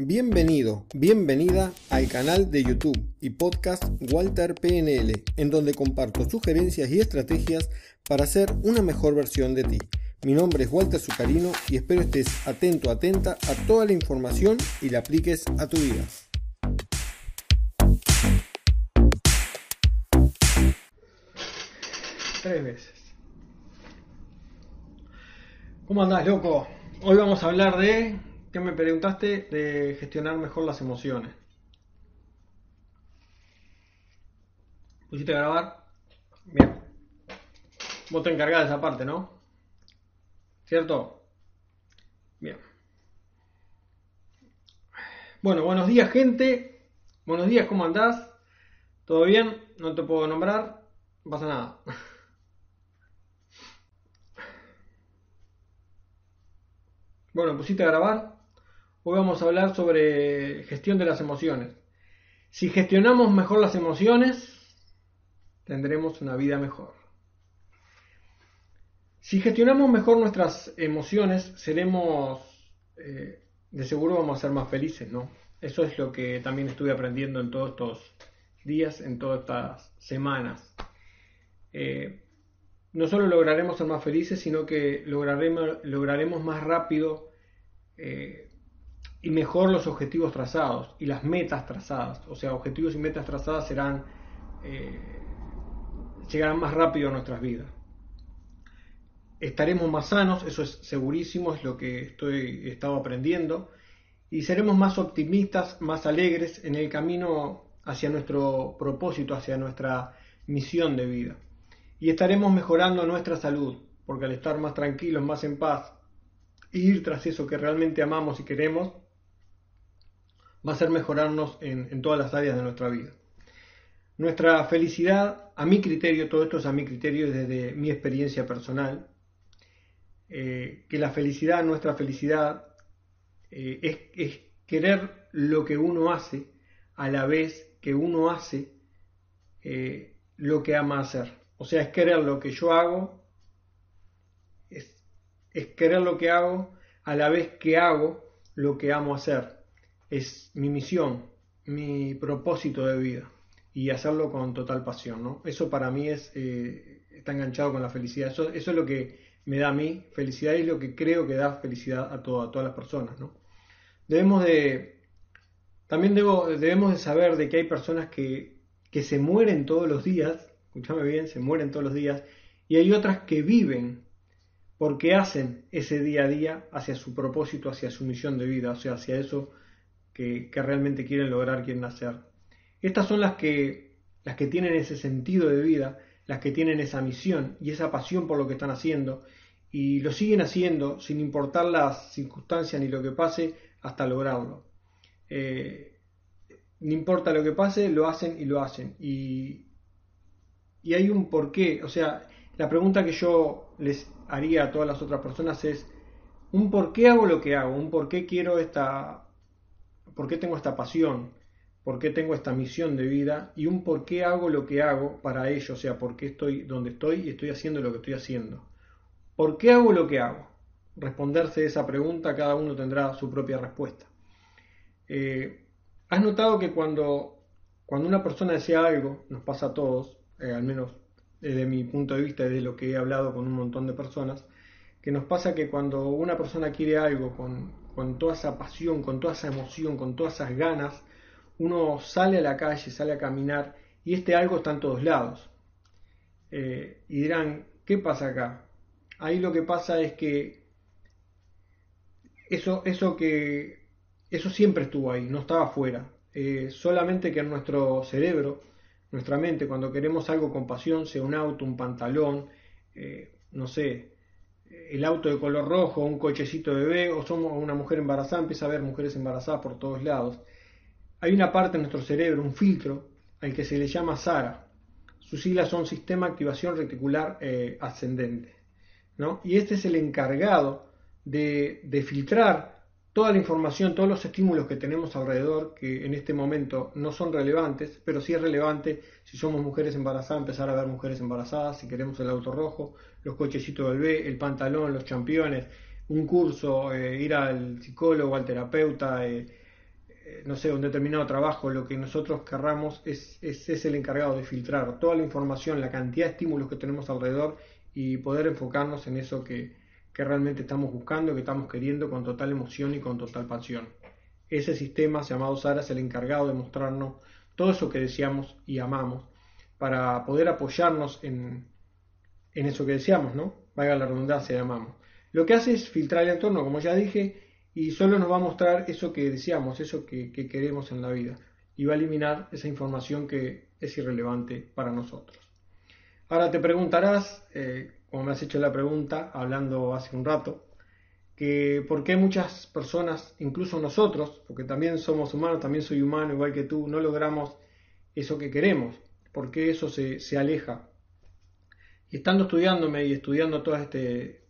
Bienvenido, bienvenida al canal de YouTube y podcast Walter PNL, en donde comparto sugerencias y estrategias para ser una mejor versión de ti. Mi nombre es Walter Zucarino y espero estés atento, atenta a toda la información y la apliques a tu vida. Tres veces. ¿Cómo andás, loco? Hoy vamos a hablar de, ¿qué me preguntaste? De gestionar mejor las emociones. ¿Pusiste a grabar? Bien. Vos te encargás de esa parte, ¿no? ¿Cierto? Bien. Bueno, buenos días gente. Buenos días, ¿cómo andás? ¿Todo bien? No te puedo nombrar. No pasa nada. Bueno, pusiste a grabar. Hoy vamos a hablar sobre gestión de las emociones. Si gestionamos mejor las emociones, tendremos una vida mejor. Si gestionamos mejor nuestras emociones, seremos, eh, de seguro vamos a ser más felices, ¿no? Eso es lo que también estuve aprendiendo en todos estos días, en todas estas semanas. Eh, no solo lograremos ser más felices, sino que lograremos, más rápido eh, y mejor los objetivos trazados y las metas trazadas. O sea, objetivos y metas trazadas serán, llegarán más rápido a nuestras vidas estaremos más sanos, eso es segurísimo, es lo que estoy, he estado aprendiendo, y seremos más optimistas, más alegres en el camino hacia nuestro propósito, hacia nuestra misión de vida. Y estaremos mejorando nuestra salud, porque al estar más tranquilos, más en paz, ir tras eso que realmente amamos y queremos, va a ser mejorarnos en, todas las áreas de nuestra vida. Nuestra felicidad, a mi criterio, todo esto es a mi criterio desde mi experiencia personal, eh, que la felicidad, nuestra felicidad, eh, es, querer lo que uno hace a la vez que uno hace eh, lo que ama hacer. O sea, es querer lo que yo hago, es querer lo que hago a la vez que hago lo que amo hacer. Es mi misión, mi propósito de vida y hacerlo con total pasión. ¿no? Eso para mí es, está enganchado con la felicidad. Eso, es lo que me da a mí felicidad y lo que creo que da felicidad a, todas las personas. ¿no? Debemos de, también debemos de saber de que hay personas que, que se mueren todos los días, escúchame bien, se mueren todos los días, y hay otras que viven porque hacen ese día a día hacia su propósito, hacia su misión de vida, o sea, hacia eso que, realmente quieren lograr, quieren hacer. Estas son las que, las que tienen ese sentido de vida, las que tienen esa misión y esa pasión por lo que están haciendo y lo siguen haciendo sin importar las circunstancias ni lo que pase hasta lograrlo. Eh, no importa lo que pase, lo hacen y lo hacen. Y, y hay un porqué. O sea, la pregunta que yo les haría a todas las otras personas es, un por qué hago lo que hago, un por qué quiero esta, por qué tengo esta pasión, por qué tengo esta misión de vida y un por qué hago lo que hago para ello, o sea, por qué estoy donde estoy y estoy haciendo lo que estoy haciendo. ¿Por qué hago lo que hago? Responderse esa pregunta, cada uno tendrá su propia respuesta. Eh, ¿Has notado que cuando, cuando una persona desea algo, nos pasa a todos, eh, al menos desde mi punto de vista, desde lo que he hablado con un montón de personas, que nos pasa que cuando una persona quiere algo con, con toda esa pasión, con toda esa emoción, con todas esas ganas, uno sale a la calle, sale a caminar y este algo está en todos lados. Eh, y dirán, ¿qué pasa acá? ahí lo que pasa es que eso, eso que eso siempre estuvo ahí, no estaba afuera. Eh, solamente que en nuestro cerebro, nuestra mente, cuando queremos algo con pasión, sea un auto, un pantalón, eh, no sé, el auto de color rojo, un cochecito de bebé, o somos una mujer embarazada, empieza a haber mujeres embarazadas por todos lados. Hay una parte en nuestro cerebro, un filtro, al que se le llama SARA. Sus siglas son Sistema de Activación Reticular eh, Ascendente. Y este es el encargado de, filtrar toda la información, todos los estímulos que tenemos alrededor, que en este momento no son relevantes, pero sí es relevante si somos mujeres embarazadas, empezar a ver mujeres embarazadas, si queremos el auto rojo, los cochecitos del B, el pantalón, los championes, un curso, eh, ir al psicólogo, al terapeuta, eh, eh, no sé, un determinado trabajo, lo que nosotros querramos es, es, el encargado de filtrar toda la información, la cantidad de estímulos que tenemos alrededor y poder enfocarnos en eso que, que realmente estamos buscando, que estamos queriendo con total emoción y con total pasión. Ese sistema llamado Sara es el encargado de mostrarnos todo eso que deseamos y amamos para poder apoyarnos en, en eso que deseamos, ¿no? Valga la redundancia de amamos. Lo que hace es filtrar el entorno, como ya dije, y solo nos va a mostrar eso que deseamos, eso que, queremos en la vida, y va a eliminar esa información que es irrelevante para nosotros. Ahora te preguntarás, eh, como me has hecho la pregunta hablando hace un rato, que por qué muchas personas, incluso nosotros, porque también somos humanos, también soy humano igual que tú, no logramos eso que queremos, por qué eso se, aleja. Y estando estudiándome y estudiando todo este,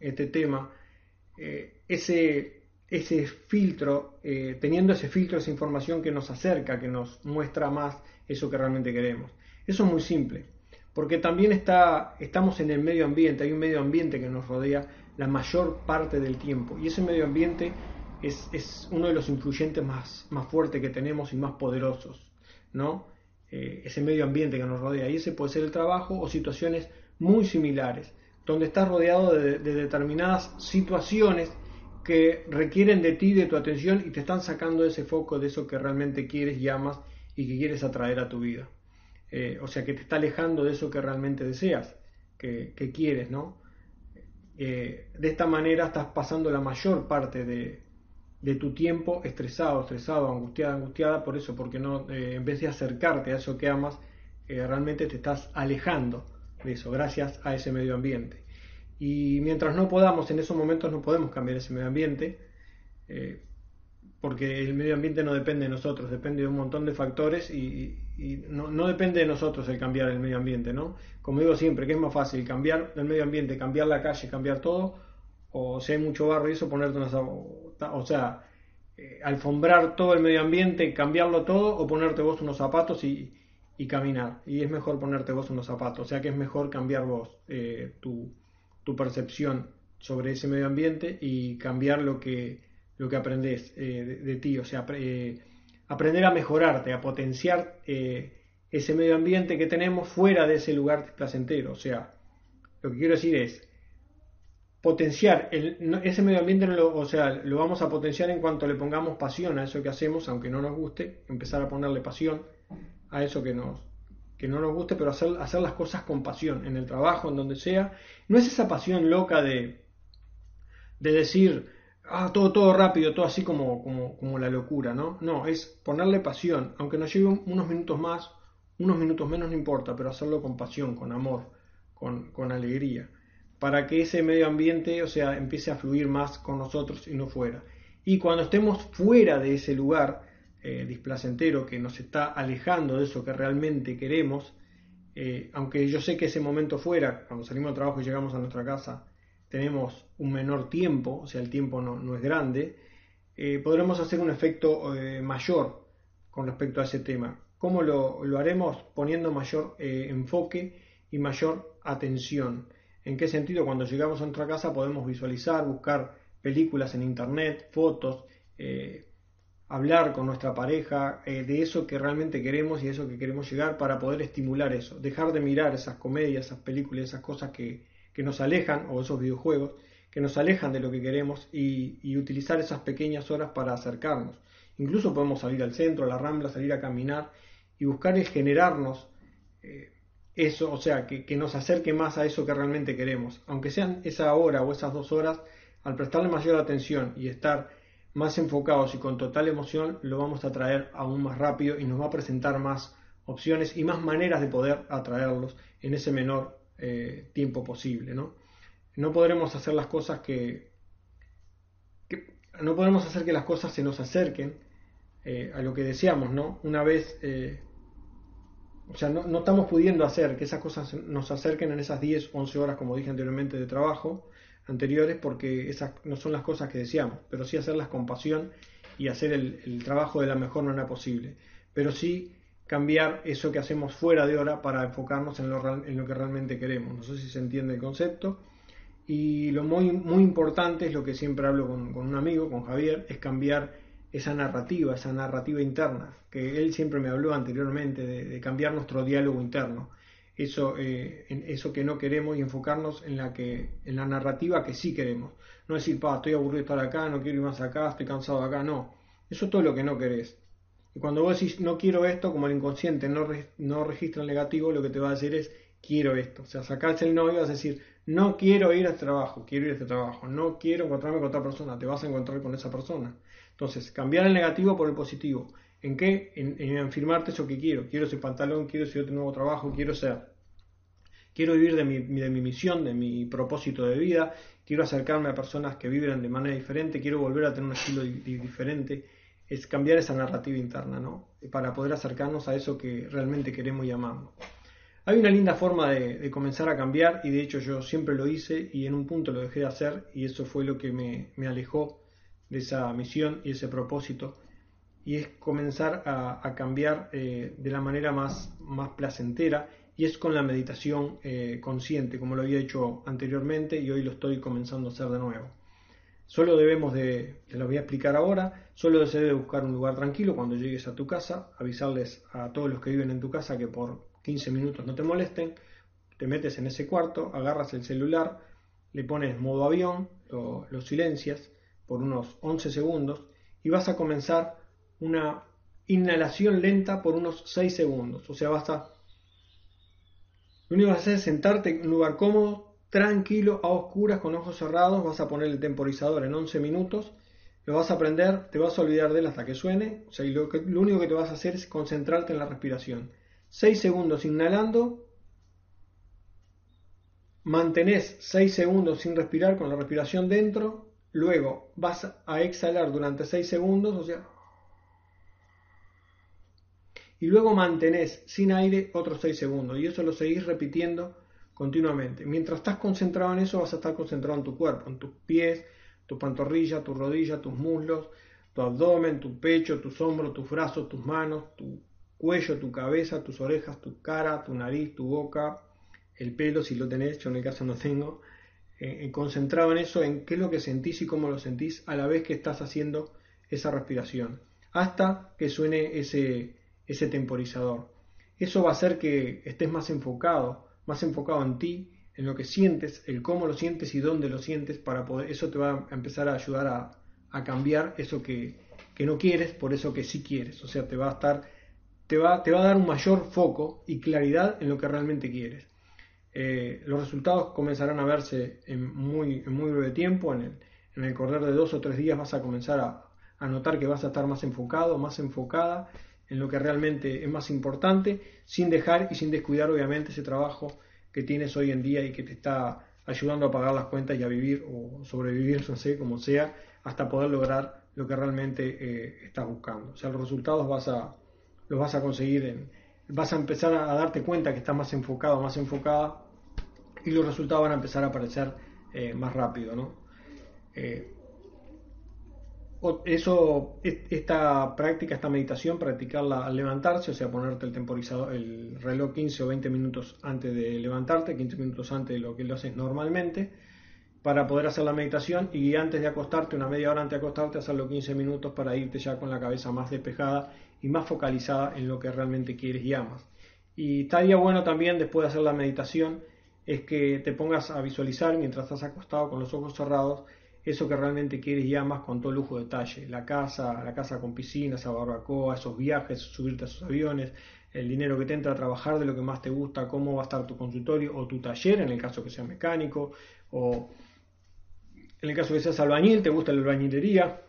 este tema, eh, ese ese filtro, eh, teniendo ese filtro, esa información que nos acerca, que nos muestra más eso que realmente queremos. Eso es muy simple, porque también está, estamos en el medio ambiente, hay un medio ambiente que nos rodea la mayor parte del tiempo, y ese medio ambiente es, uno de los influyentes más, más fuertes que tenemos y más poderosos, ¿no? Eh, ese medio ambiente que nos rodea, y ese puede ser el trabajo o situaciones muy similares, donde estás rodeado de determinadas situaciones que requieren de ti, de tu atención y te están sacando ese foco de eso que realmente quieres y amas y que quieres atraer a tu vida. Eh, o sea, que te está alejando de eso que realmente deseas, que, quieres, ¿no? Eh, de esta manera estás pasando la mayor parte de, tu tiempo estresado, estresado, angustiada, angustiada, por eso, porque no, eh, en vez de acercarte a eso que amas, realmente te estás alejando de eso, gracias a ese medio ambiente. Y mientras no podamos, en esos momentos no podemos cambiar ese medio ambiente, porque el medio ambiente no depende de nosotros, depende de un montón de factores y, no, depende de nosotros el cambiar el medio ambiente, ¿no? Como digo siempre, que es más fácil cambiar el medio ambiente, cambiar la calle, cambiar todo, o si hay mucho barro y eso, ponerte una... O sea, eh, alfombrar todo el medio ambiente, cambiarlo todo, o ponerte vos unos zapatos y, caminar. Y es mejor ponerte vos unos zapatos, o sea que es mejor cambiar vos eh, tu tu percepción sobre ese medio ambiente y cambiar lo que, lo que aprendes eh, de, ti, o sea, eh, aprender a mejorarte, a potenciar eh, ese medio ambiente que tenemos fuera de ese lugar placentero, o sea, lo que quiero decir es potenciar ese medio ambiente, o sea, lo vamos a potenciar en cuanto le pongamos pasión a eso que hacemos, aunque no nos guste, empezar a ponerle pasión a eso que nos, que no nos guste, pero hacer, hacer las cosas con pasión, en el trabajo, en donde sea. No es esa pasión loca de, de decir, ah, todo, todo rápido, todo así como, como, como la locura, ¿no? No, es ponerle pasión, aunque nos lleve unos minutos más, unos minutos menos, no importa, pero hacerlo con pasión, con amor, con, con alegría, para que ese medio ambiente, o sea, empiece a fluir más con nosotros y no fuera. Y cuando estemos fuera de ese lugar, eh, displacentero que nos está alejando de eso que realmente queremos, eh, aunque yo sé que ese momento fuera, cuando salimos del trabajo y llegamos a nuestra casa, tenemos un menor tiempo, o sea, el tiempo no, es grande, eh, podremos hacer un efecto mayor con respecto a ese tema. ¿Cómo lo, lo haremos? Poniendo mayor enfoque y mayor atención. ¿En qué sentido? Cuando llegamos a nuestra casa podemos visualizar, buscar películas en internet, fotos, hablar con nuestra pareja eh, de eso que realmente queremos y de eso que queremos llegar para poder estimular eso, dejar de mirar esas comedias, esas películas, esas cosas que, nos alejan, o esos videojuegos, que nos alejan de lo que queremos y, utilizar esas pequeñas horas para acercarnos. Incluso podemos salir al centro, a la rambla, salir a caminar y buscar el generarnos eh, eso, o sea, que, que nos acerque más a eso que realmente queremos. Aunque sean esa hora o esas dos horas, al prestarle mayor atención y estar más enfocados y con total emoción, lo vamos a traer aún más rápido y nos va a presentar más opciones y más maneras de poder atraerlos en ese menor eh, tiempo posible. ¿no? no podremos hacer las cosas que, no podemos hacer que las cosas se nos acerquen eh, a lo que deseamos, ¿no? Una vez, eh, o sea, no, estamos pudiendo hacer que esas cosas nos acerquen en esas 10, 11 horas, como dije anteriormente, de trabajo, anteriores porque esas no son las cosas que deseamos, pero sí hacerlas con pasión y hacer el, trabajo de la mejor manera posible. Pero sí cambiar eso que hacemos fuera de hora para enfocarnos en lo, en lo que realmente queremos. No sé si se entiende el concepto. Y lo muy, muy importante es lo que siempre hablo con, un amigo, con Javier, es cambiar esa narrativa, esa narrativa interna, que él siempre me habló anteriormente de, cambiar nuestro diálogo interno, eso, eh, eso que no queremos y enfocarnos en la, que, en la narrativa que sí queremos. No decir, pa, estoy aburrido de estar acá, no quiero ir más acá, estoy cansado de acá, no. Eso es todo lo que no querés. Y cuando vos decís, no quiero esto, como el inconsciente no, no registra el negativo, lo que te va a decir es, quiero esto. O sea, sacás el no y vas a decir, no quiero ir a este trabajo, quiero ir a este trabajo, no quiero encontrarme con otra persona, te vas a encontrar con esa persona. Entonces, cambiar el negativo por el positivo. ¿En qué? En, afirmarte eso que quiero. Quiero ese pantalón, quiero ese otro nuevo trabajo, quiero ser. Quiero vivir de mi, de mi misión, de mi propósito de vida, quiero acercarme a personas que viven de manera diferente, quiero volver a tener un estilo diferente. Es cambiar esa narrativa interna, ¿no? Para poder acercarnos a eso que realmente queremos y amamos. Hay una linda forma de, comenzar a cambiar y de hecho yo siempre lo hice y en un punto lo dejé de hacer y eso fue lo que me, alejó de esa misión y ese propósito y es comenzar a, cambiar eh, de la manera más, más placentera y es con la meditación eh, consciente como lo había hecho anteriormente y hoy lo estoy comenzando a hacer de nuevo. Solo debemos de, te lo voy a explicar ahora, solo se debe buscar un lugar tranquilo cuando llegues a tu casa, avisarles a todos los que viven en tu casa que por 15 minutos no te molesten, te metes en ese cuarto, agarras el celular, le pones modo avión, lo, silencias por unos 11 segundos y vas a comenzar una inhalación lenta por unos 6 segundos. O sea, vas a... Lo único que vas a hacer es sentarte en un lugar cómodo, tranquilo, a oscuras, con ojos cerrados, vas a poner el temporizador en 11 minutos, lo vas a aprender, te vas a olvidar de él hasta que suene, o sea, lo, que, lo único que te vas a hacer es concentrarte en la respiración. 6 segundos inhalando, mantenés 6 segundos sin respirar con la respiración dentro, luego vas a exhalar durante 6 segundos, o sea, y luego mantenés sin aire otros 6 segundos, y eso lo seguís repitiendo continuamente. Mientras estás concentrado en eso, vas a estar concentrado en tu cuerpo, en tus pies, tu pantorrilla, tu rodilla, tus muslos, tu abdomen, tu pecho, tus hombros, tus brazos, tus manos, tu cuello, tu cabeza, tus orejas, tu cara, tu nariz, tu boca, el pelo, si lo tenés, yo en el caso no tengo, eh, eh, concentrado en eso, en qué es lo que sentís y cómo lo sentís a la vez que estás haciendo esa respiración, hasta que suene ese, ese temporizador. Eso va a hacer que estés más enfocado, más enfocado en ti, en lo que sientes, el cómo lo sientes y dónde lo sientes, para poder, eso te va a empezar a ayudar a, cambiar eso que, que no quieres por eso que sí quieres. O sea, te va a estar te va, te va a dar un mayor foco y claridad en lo que realmente quieres. Eh, los resultados comenzarán a verse en muy, muy breve tiempo, en el, en el correr de dos o tres días vas a comenzar a notar que vas a estar más enfocado, más enfocada en lo que realmente es más importante, sin dejar y sin descuidar obviamente ese trabajo que tienes hoy en día y que te está ayudando a pagar las cuentas y a vivir o sobrevivir, no sé, como sea, hasta poder lograr lo que realmente eh, estás buscando. O sea, los resultados vas a, lo vas a conseguir, vas a empezar a darte cuenta que estás más enfocado, más enfocada y los resultados van a empezar a aparecer eh, más rápido, ¿no? Eh, eso, esta práctica, esta meditación, practicarla al levantarse, o sea, ponerte el temporizador, el reloj 15 o 20 minutos antes de levantarte, 15 minutos antes de lo que lo haces normalmente, para poder hacer la meditación y antes de acostarte, una media hora antes de acostarte, hacerlo 15 minutos para irte ya con la cabeza más despejada y más focalizada en lo que realmente quieres y amas. Y estaría bueno también después de hacer la meditación es que te pongas a visualizar mientras estás acostado con los ojos cerrados eso que realmente quieres y amas con todo lujo de detalle. La casa, la casa con piscina, esa barbacoa, esos viajes, subirte a esos aviones, el dinero que te entra a trabajar de lo que más te gusta, cómo va a estar tu consultorio o tu taller en el caso que sea mecánico o en el caso que seas albañil, te gusta la albañilería,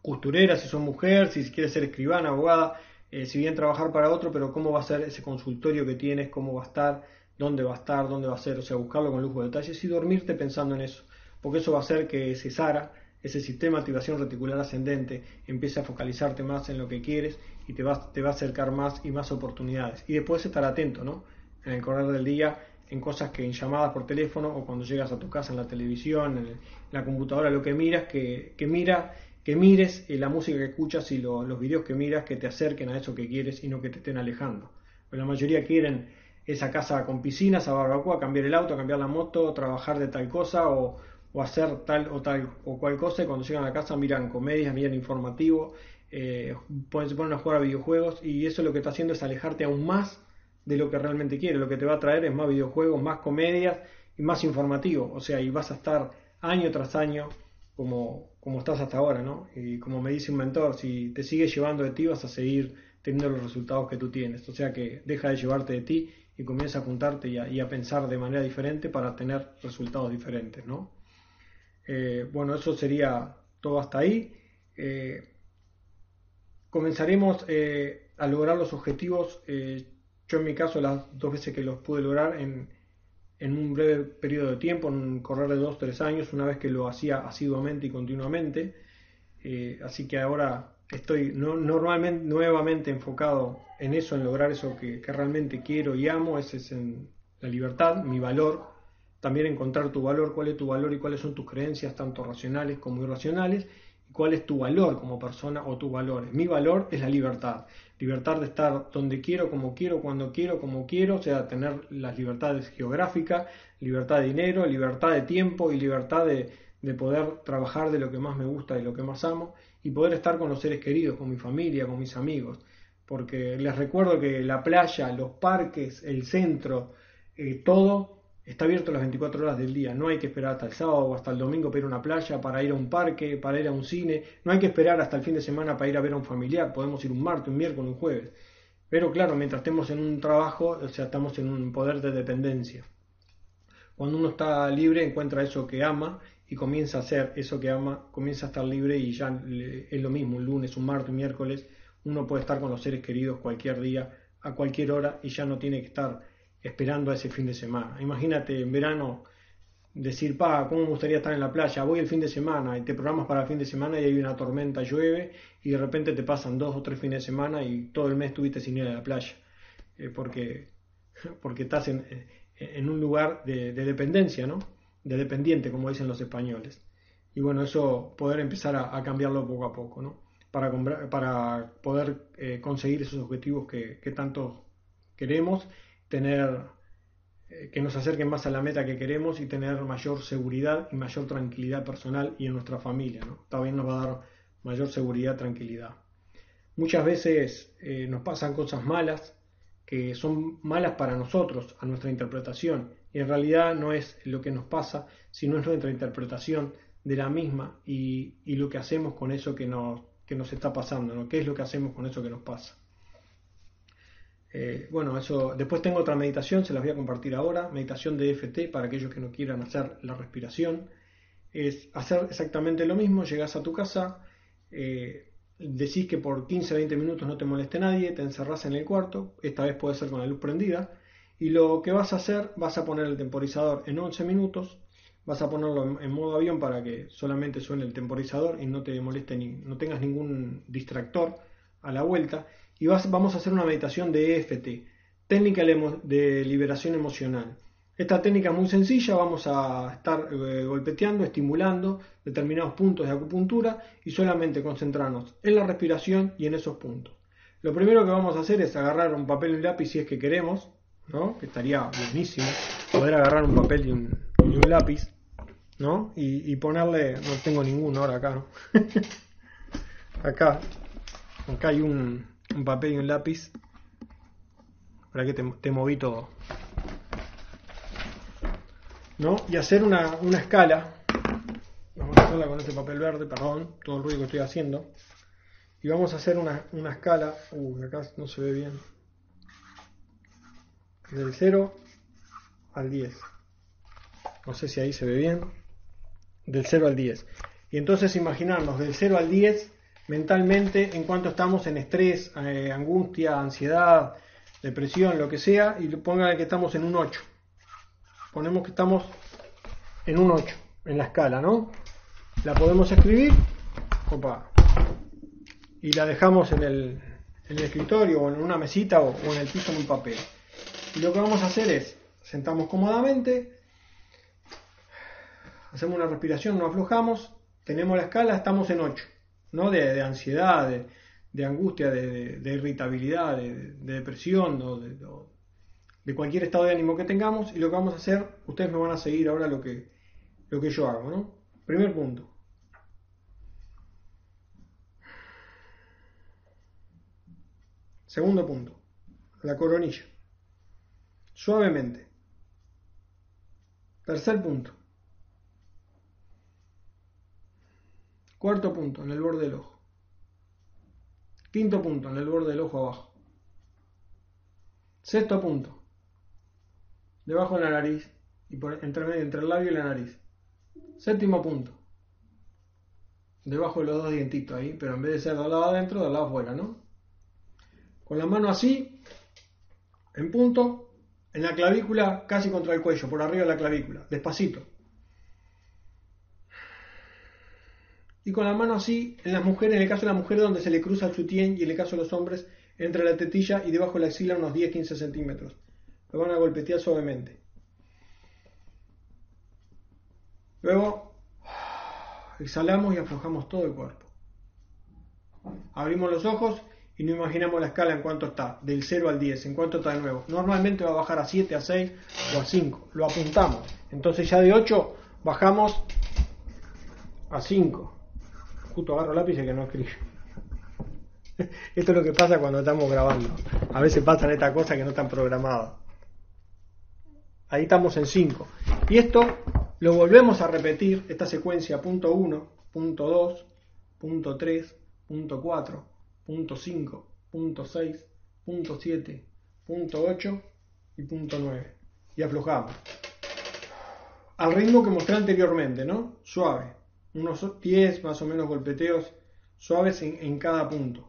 costurera, si son mujer, si quieres ser escribana, abogada, eh, si bien trabajar para otro, pero cómo va a ser ese consultorio que tienes, cómo va a estar, dónde va a estar, dónde va a ser, o sea, buscarlo con lujo de detalles y dormirte pensando en eso, porque eso va a hacer que SARA, ese sistema de activación reticular ascendente, empiece a focalizarte más en lo que quieres y te va, te va a acercar más y más oportunidades. Y después estar atento, ¿no? En el correr del día, en cosas que en llamadas por teléfono o cuando llegas a tu casa en la televisión, en, la computadora, lo que miras, que, que mira que mires eh, la música que escuchas y los videos que miras que te acerquen a eso que quieres y no que te estén alejando. Pues la mayoría quieren esa casa con piscinas, esa barbacoa, cambiar el auto, cambiar la moto, trabajar de tal cosa o, o hacer tal o tal o cual cosa y cuando llegan a casa miran comedias, miran informativo, eh, se ponen a jugar a videojuegos y eso lo que está haciendo es alejarte aún más de lo que realmente quiere. Lo que te va a traer es más videojuegos, más comedias y más informativo. O sea, y vas a estar año tras año como, como estás hasta ahora, ¿no? Y como me dice un mentor, si te sigues llevando de ti vas a seguir teniendo los resultados que tú tienes. O sea que deja de llevarte de ti y comienza a apuntarte y a, pensar de manera diferente para tener resultados diferentes, ¿no? Eh, bueno, eso sería todo hasta ahí. Eh, comenzaremos eh, a lograr los objetivos. yo en mi caso las dos veces que los pude lograr en, en un breve periodo de tiempo, en un correr de dos, tres años, una vez que lo hacía asiduamente y continuamente. Así que ahora estoy no, normalmente, nuevamente enfocado en eso, en lograr eso que, realmente quiero y amo, ese es en la libertad, mi valor, también encontrar tu valor, cuál es tu valor y cuáles son tus creencias, tanto racionales como irracionales, cuál es tu valor como persona o tus valores. Mi valor es la libertad, libertad de estar donde quiero, como quiero, cuando quiero, como quiero, o sea, tener las libertades geográficas, libertad de dinero, libertad de tiempo y libertad de, de poder trabajar de lo que más me gusta y lo que más amo y poder estar con los seres queridos, con mi familia, con mis amigos. Porque les recuerdo que la playa, los parques, el centro, eh, todo Está abierto las 24 horas del día, no hay que esperar hasta el sábado o hasta el domingo para ir a una playa, para ir a un parque, para ir a un cine, no hay que esperar hasta el fin de semana para ir a ver a un familiar, podemos ir un martes, un miércoles, un jueves. Pero claro, mientras estemos en un trabajo, o sea, estamos en un poder de dependencia. Cuando uno está libre, encuentra eso que ama y comienza a hacer eso que ama, comienza a estar libre y ya es lo mismo, un lunes, un martes, un miércoles, uno puede estar con los seres queridos cualquier día, a cualquier hora y ya no tiene que estar esperando a ese fin de semana. Imagínate en verano decir, pa, ¿cómo me gustaría estar en la playa? Voy el fin de semana y te programas para el fin de semana y hay una tormenta, llueve y de repente te pasan dos o tres fines de semana y todo el mes estuviste sin ir a la playa. Eh, porque, porque estás en, en un lugar de, dependencia, ¿no? De dependiente, como dicen los españoles. Y bueno, eso poder empezar a, cambiarlo poco a poco, ¿no? Para, para poder eh, conseguir esos objetivos que tanto queremos tener eh, que nos acerquen más a la meta que queremos y tener mayor seguridad y mayor tranquilidad personal y en nuestra familia. ¿no? También nos va a dar mayor seguridad, tranquilidad. Muchas veces eh, nos pasan cosas malas que son malas para nosotros, a nuestra interpretación, y en realidad no es lo que nos pasa, sino es nuestra interpretación de la misma y, y lo que hacemos con eso que nos, que nos está pasando, ¿no? ¿Qué es lo que hacemos con eso que nos pasa? Eh, bueno, eso. Después tengo otra meditación, se las voy a compartir ahora. Meditación de FT para aquellos que no quieran hacer la respiración. Es hacer exactamente lo mismo. Llegas a tu casa, eh, decís que por 15-20 minutos no te moleste nadie, te encerrás en el cuarto. Esta vez puede ser con la luz prendida. Y lo que vas a hacer, vas a poner el temporizador en 11 minutos. Vas a ponerlo en, modo avión para que solamente suene el temporizador y no te moleste ni, no tengas ningún distractor a la vuelta y vamos a hacer una meditación de EFT, técnica de liberación emocional. Esta técnica es muy sencilla, vamos a estar eh, golpeteando, estimulando determinados puntos de acupuntura y solamente concentrarnos en la respiración y en esos puntos. Lo primero que vamos a hacer es agarrar un papel y un lápiz si es que queremos, ¿no? que estaría buenísimo poder agarrar un papel y un, lápiz ¿no? Y, ponerle, no tengo ninguno ahora acá, acá, acá hay un, un papel y un lápiz. Para que te, moví todo. ¿No? Y hacer una, escala. Vamos a hacerla con este papel verde, perdón, todo el ruido que estoy haciendo. Y vamos a hacer una, una escala. Acá no se ve bien. Del 0 al 10. No sé si ahí se ve bien. Del 0 al 10. Y entonces imaginarnos del 0 al 10 mentalmente en cuanto estamos en estrés, eh, angustia, ansiedad, depresión, lo que sea, y pongan que estamos en un 8. Ponemos que estamos en un 8 en la escala, ¿no? La podemos escribir, opa, y la dejamos en el, en el escritorio o en una mesita o, en el piso en un papel. Y lo que vamos a hacer es, sentamos cómodamente, hacemos una respiración, no aflojamos, tenemos la escala, estamos en 8. ¿No? de, ansiedad, de, angustia, de, irritabilidad, de, depresión, de, cualquier estado de ánimo que tengamos. Y lo que vamos a hacer, ustedes me van a seguir ahora lo que, lo que yo hago, ¿no? Primer punto. Segundo punto, la coronilla. Suavemente. Tercer punto. Cuarto punto, en el borde del ojo. Quinto punto, en el borde del ojo abajo. Sexto punto, debajo de la nariz y por entre, entre el labio y la nariz. Séptimo punto, debajo de los dos dientitos ahí, pero en vez de ser del lado adentro, del lado afuera, ¿no? Con la mano así, en punto, en la clavícula, casi contra el cuello, por arriba de la clavícula, despacito. Y con la mano así, en las mujeres, en el caso de la mujer, donde se le cruza el sutién, y en el caso de los hombres, entre la tetilla y debajo de la axila, unos 10-15 centímetros. Lo van a golpetear suavemente. Luego, exhalamos y aflojamos todo el cuerpo. Abrimos los ojos y no imaginamos la escala en cuánto está, del 0 al 10, en cuánto está de nuevo. Normalmente va a bajar a 7, a 6 o a 5. Lo apuntamos. Entonces ya de 8 bajamos a 5. Justo agarro lápiz y que no escribo. Esto es lo que pasa cuando estamos grabando. A veces pasan estas cosas que no están programadas. Ahí estamos en 5. Y esto lo volvemos a repetir, esta secuencia punto 1, punto 2, punto 3, punto 4, punto 5, punto 6, punto 7, punto 8 y punto 9. Y aflojamos. Al ritmo que mostré anteriormente, ¿no? Suave. Unos 10 más o menos golpeteos suaves en, cada punto.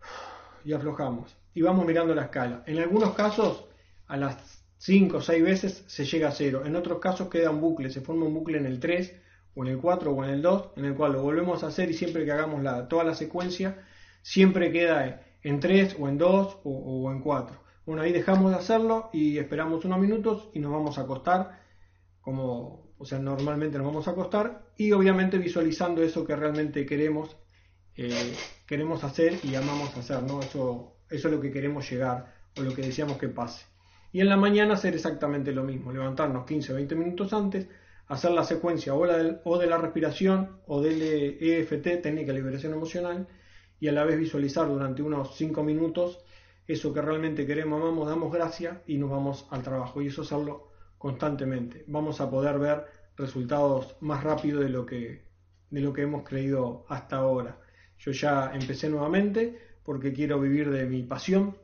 Y aflojamos. Y vamos mirando la escala. En algunos casos, a las 5 o 6 veces se llega a 0. En otros casos queda un bucle, se forma un bucle en el 3 o en el 4 o en el 2, en el cual lo volvemos a hacer y siempre que hagamos toda la secuencia siempre queda en 3 o en 2 o, en 4. Bueno, ahí dejamos de hacerlo y esperamos unos minutos y nos vamos a acostar, como, o sea, normalmente nos vamos a acostar y obviamente visualizando eso que realmente queremos, eh, queremos hacer y amamos hacer, ¿no? Eso, eso es lo que queremos llegar o lo que deseamos que pase. Y en la mañana hacer exactamente lo mismo, levantarnos 15 o 20 minutos antes, hacer la secuencia o, o de la respiración o del EFT, técnica de liberación emocional, y a la vez visualizar durante unos 5 minutos eso que realmente queremos, amamos, damos gracias y nos vamos al trabajo. Y eso hacerlo constantemente. Vamos a poder ver resultados más rápido de lo que, de lo que hemos creído hasta ahora. Yo ya empecé nuevamente porque quiero vivir de mi pasión,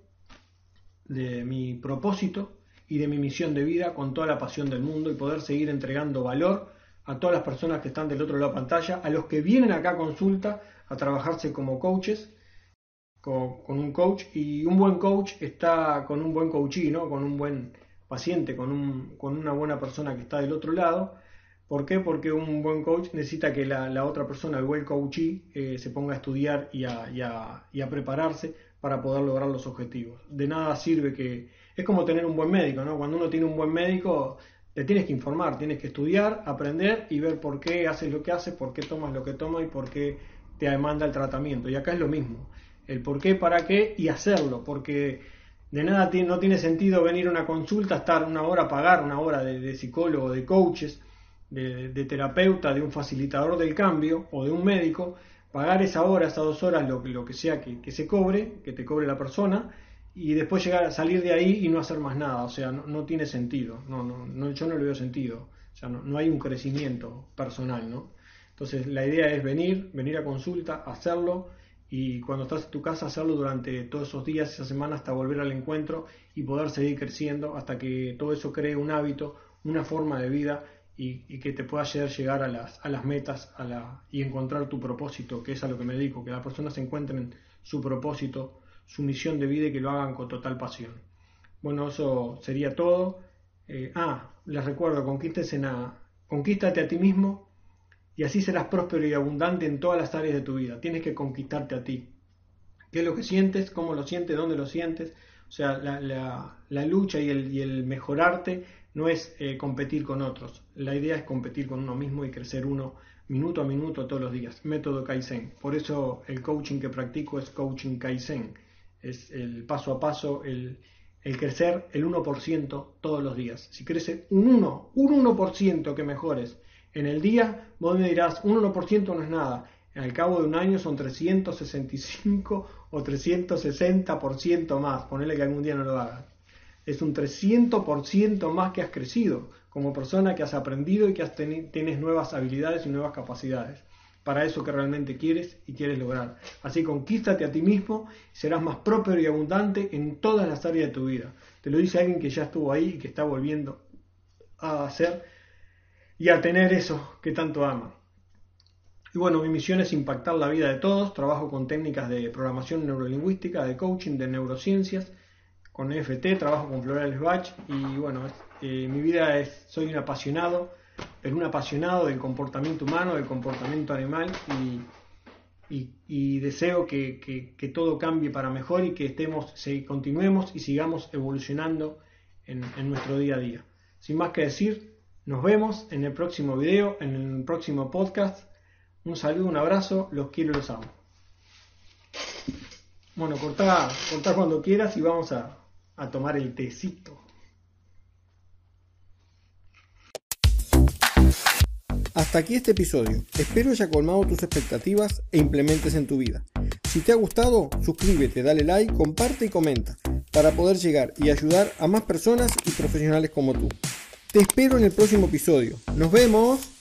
de mi propósito y de mi misión de vida con toda la pasión del mundo y poder seguir entregando valor a todas las personas que están del otro lado de la pantalla, a los que vienen acá a consulta a trabajarse como coaches, con, un coach, y un buen coach está con un buen coachee, ¿no? con un buen paciente, con, un, con una buena persona que está del otro lado. ¿Por qué? Porque un buen coach necesita que la, otra persona, el buen coachee, eh, se ponga a estudiar y a, y, a, y a prepararse para poder lograr los objetivos. De nada sirve que... Es como tener un buen médico, ¿no? Cuando uno tiene un buen médico, te tienes que informar, tienes que estudiar, aprender y ver por qué haces lo que haces, por qué tomas lo que tomas y por qué te demanda el tratamiento. Y acá es lo mismo, el por qué, para qué y hacerlo, porque de nada no tiene sentido venir a una consulta, estar una hora, pagar una hora de, psicólogo, de coaches, de, terapeuta, de un facilitador del cambio o de un médico, pagar esa hora, esas dos horas, lo, lo que sea que, se cobre, que te cobre la persona, y después llegar a salir de ahí y no hacer más nada. O sea, no, tiene sentido. No, no, no, yo no le veo sentido. O sea, no, no hay un crecimiento personal, ¿no? Entonces la idea es venir, venir a consulta, hacerlo y cuando estás en tu casa hacerlo durante todos esos días, esa semana hasta volver al encuentro y poder seguir creciendo hasta que todo eso cree un hábito, una forma de vida y, que te pueda hacer llegar a las, a las metas a la, y encontrar tu propósito, que es a lo que me dedico, que las personas se encuentren su propósito, su misión de vida y que lo hagan con total pasión. Bueno, eso sería todo. Eh, ah, les recuerdo, conquístense a, conquístate a ti mismo y así serás próspero y abundante en todas las áreas de tu vida. Tienes que conquistarte a ti. ¿Qué es lo que sientes? ¿Cómo lo sientes? ¿Dónde lo sientes? O sea, la, lucha y el, y el, mejorarte no es eh, competir con otros. La idea es competir con uno mismo y crecer uno minuto a minuto todos los días. Método Kaizen. Por eso el coaching que practico es coaching Kaizen. Es el paso a paso, el, el crecer el 1% todos los días. Si crece un 1, un 1% que mejores en el día, vos me dirás, un 1% no es nada. Al cabo de un año son 365 o 360% más. Ponele que algún día no lo hagas. Es un 300% más que has crecido como persona, que has aprendido y que has tienes nuevas habilidades y nuevas capacidades para eso que realmente quieres y quieres lograr. Así conquístate a ti mismo serás más próspero y abundante en todas las áreas de tu vida. Te lo dice alguien que ya estuvo ahí y que está volviendo a hacer y a tener eso que tanto ama. Y bueno, mi misión es impactar la vida de todos. Trabajo con técnicas de programación neurolingüística, de coaching, de neurociencias, con EFT, trabajo con Florales Bach y bueno, eh, mi vida es, soy un apasionado pero un apasionado del comportamiento humano, del comportamiento animal y, deseo que, todo cambie para mejor y que estemos, continuemos y sigamos evolucionando en, en nuestro día a día. Sin más que decir, nos vemos en el próximo video, en el próximo podcast. Un saludo, un abrazo, los quiero los amo. Bueno, cortá, cortá cuando quieras y vamos a, a tomar el tecito. Hasta aquí este episodio. Espero haya colmado tus expectativas e implementes en tu vida. Si te ha gustado, suscríbete, dale like, comparte y comenta para poder llegar y ayudar a más personas y profesionales como tú. Te espero en el próximo episodio. Nos vemos.